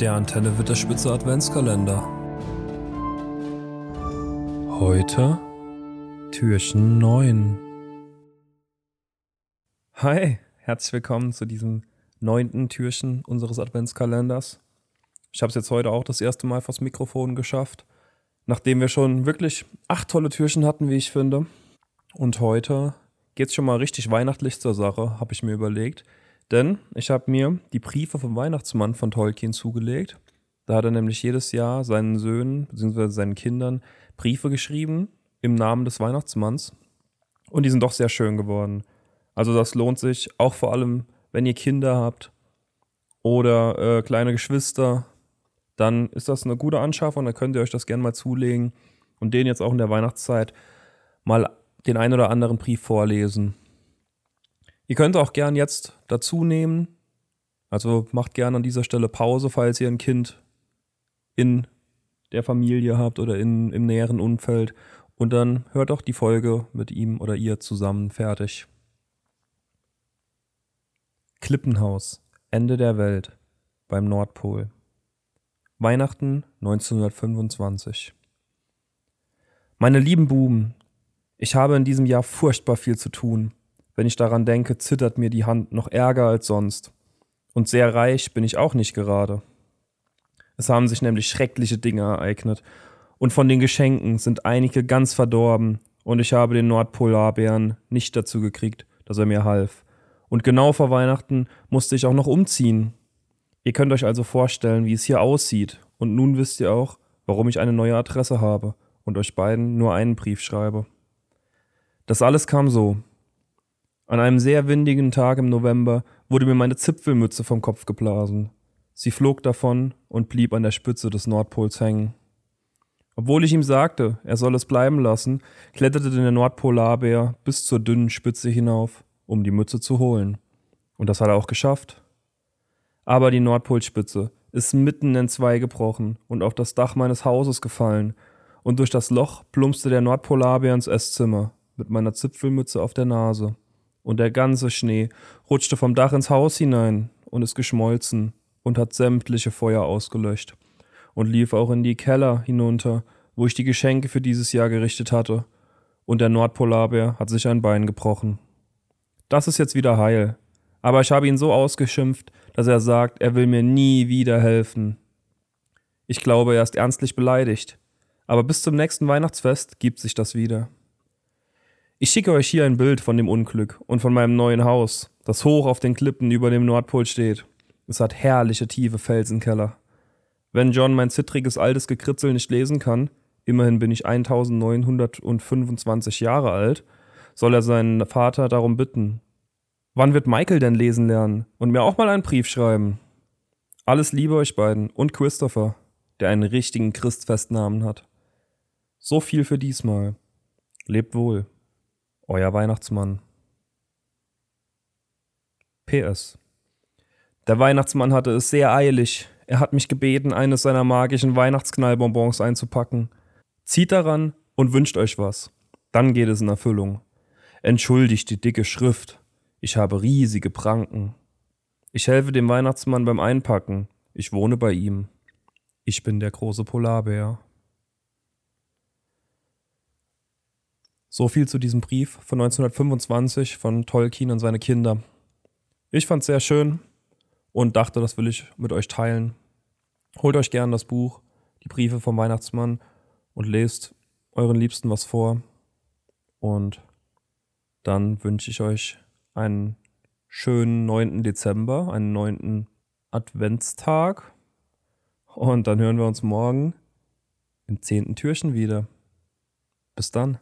Der Antenne wird der Spitze Adventskalender. Heute Türchen 9. Hi, herzlich willkommen zu diesem neunten Türchen unseres Adventskalenders. Ich habe es jetzt heute auch das erste Mal vors Mikrofon geschafft, nachdem wir schon wirklich acht tolle Türchen hatten, wie ich finde. Und heute geht es schon mal richtig weihnachtlich zur Sache, habe ich mir überlegt. Denn ich habe mir die Briefe vom Weihnachtsmann von Tolkien zugelegt. Da hat er nämlich jedes Jahr seinen Söhnen bzw. seinen Kindern Briefe geschrieben im Namen des Weihnachtsmanns. Und die sind doch sehr schön geworden. Also das lohnt sich auch vor allem, wenn ihr Kinder habt oder äh, kleine Geschwister. Dann ist das eine gute Anschaffung. Da könnt ihr euch das gerne mal zulegen und denen jetzt auch in der Weihnachtszeit mal den ein oder anderen Brief vorlesen. Ihr könnt auch gern jetzt dazu nehmen. Also macht gerne an dieser Stelle Pause, falls ihr ein Kind in der Familie habt oder in, im näheren Umfeld. Und dann hört auch die Folge mit ihm oder ihr zusammen fertig. Klippenhaus, Ende der Welt, beim Nordpol. Weihnachten 1925. Meine lieben Buben, ich habe in diesem Jahr furchtbar viel zu tun. Wenn ich daran denke, zittert mir die Hand noch ärger als sonst. Und sehr reich bin ich auch nicht gerade. Es haben sich nämlich schreckliche Dinge ereignet, und von den Geschenken sind einige ganz verdorben, und ich habe den Nordpolarbären nicht dazu gekriegt, dass er mir half. Und genau vor Weihnachten musste ich auch noch umziehen. Ihr könnt euch also vorstellen, wie es hier aussieht, und nun wisst ihr auch, warum ich eine neue Adresse habe und euch beiden nur einen Brief schreibe. Das alles kam so. An einem sehr windigen Tag im November wurde mir meine Zipfelmütze vom Kopf geblasen. Sie flog davon und blieb an der Spitze des Nordpols hängen. Obwohl ich ihm sagte, er soll es bleiben lassen, kletterte der Nordpolarbär bis zur dünnen Spitze hinauf, um die Mütze zu holen. Und das hat er auch geschafft. Aber die Nordpolspitze ist mitten in zwei gebrochen und auf das Dach meines Hauses gefallen, und durch das Loch plumpste der Nordpolarbär ins Esszimmer mit meiner Zipfelmütze auf der Nase und der ganze Schnee rutschte vom Dach ins Haus hinein und ist geschmolzen und hat sämtliche Feuer ausgelöscht und lief auch in die Keller hinunter, wo ich die Geschenke für dieses Jahr gerichtet hatte, und der Nordpolarbär hat sich ein Bein gebrochen. Das ist jetzt wieder heil, aber ich habe ihn so ausgeschimpft, dass er sagt, er will mir nie wieder helfen. Ich glaube, er ist ernstlich beleidigt, aber bis zum nächsten Weihnachtsfest gibt sich das wieder. Ich schicke euch hier ein Bild von dem Unglück und von meinem neuen Haus, das hoch auf den Klippen über dem Nordpol steht. Es hat herrliche tiefe Felsenkeller. Wenn John mein zittriges altes Gekritzel nicht lesen kann, immerhin bin ich 1925 Jahre alt, soll er seinen Vater darum bitten. Wann wird Michael denn lesen lernen und mir auch mal einen Brief schreiben? Alles Liebe euch beiden und Christopher, der einen richtigen Christfestnamen hat. So viel für diesmal. Lebt wohl. Euer Weihnachtsmann. PS. Der Weihnachtsmann hatte es sehr eilig. Er hat mich gebeten, eines seiner magischen Weihnachtsknallbonbons einzupacken. Zieht daran und wünscht euch was. Dann geht es in Erfüllung. Entschuldigt die dicke Schrift. Ich habe riesige Pranken. Ich helfe dem Weihnachtsmann beim Einpacken. Ich wohne bei ihm. Ich bin der große Polarbär. So viel zu diesem Brief von 1925 von Tolkien und seine Kinder. Ich fand's sehr schön und dachte, das will ich mit euch teilen. Holt euch gern das Buch, die Briefe vom Weihnachtsmann und lest euren Liebsten was vor. Und dann wünsche ich euch einen schönen 9. Dezember, einen 9. Adventstag. Und dann hören wir uns morgen im 10. Türchen wieder. Bis dann.